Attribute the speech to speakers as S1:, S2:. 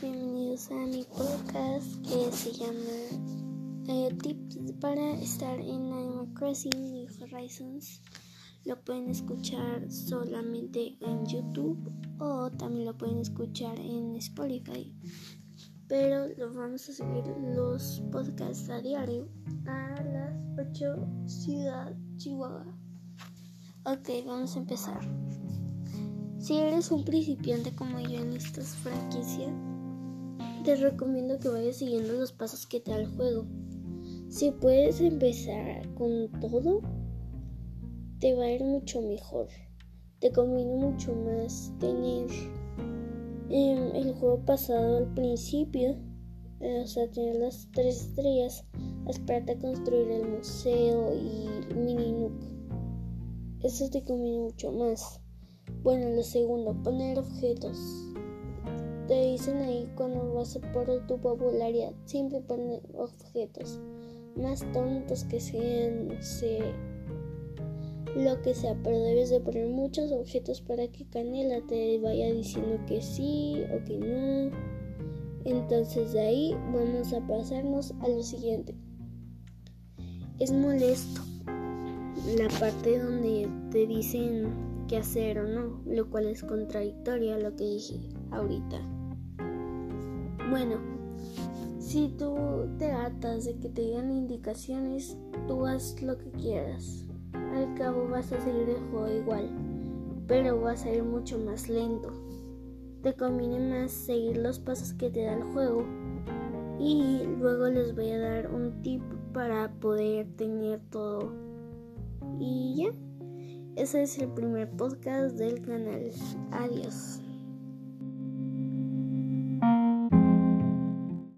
S1: bienvenidos a mi podcast que se llama eh, Tips para estar en Animal Crossing New Horizons. Lo pueden escuchar solamente en YouTube o también lo pueden escuchar en Spotify. Pero lo vamos a seguir los podcasts a diario a las 8 Ciudad Chihuahua. Ok, vamos a empezar. Si eres un principiante como yo en estas franquicias, te recomiendo que vayas siguiendo los pasos que te da el juego. Si puedes empezar con todo, te va a ir mucho mejor. Te conviene mucho más tener em, el juego pasado al principio, eh, o sea, tener las tres estrellas, esperarte a construir el museo y mini nook. Eso te conviene mucho más. Bueno, lo segundo, poner objetos. Te dicen ahí cuando vas a por tu popularidad, siempre poner objetos. Más tontos que sean, sé, lo que sea, pero debes de poner muchos objetos para que Canela te vaya diciendo que sí o que no. Entonces de ahí vamos a pasarnos a lo siguiente. Es molesto la parte donde te dicen qué hacer o no, lo cual es contradictorio a lo que dije ahorita. Bueno, si tú te atas de que te digan indicaciones, tú haz lo que quieras. Al cabo vas a seguir el juego igual, pero vas a ir mucho más lento. Te conviene más seguir los pasos que te da el juego y luego les voy a dar un tip para poder tener todo. Y ya. Ese es el primer podcast del canal. Adiós.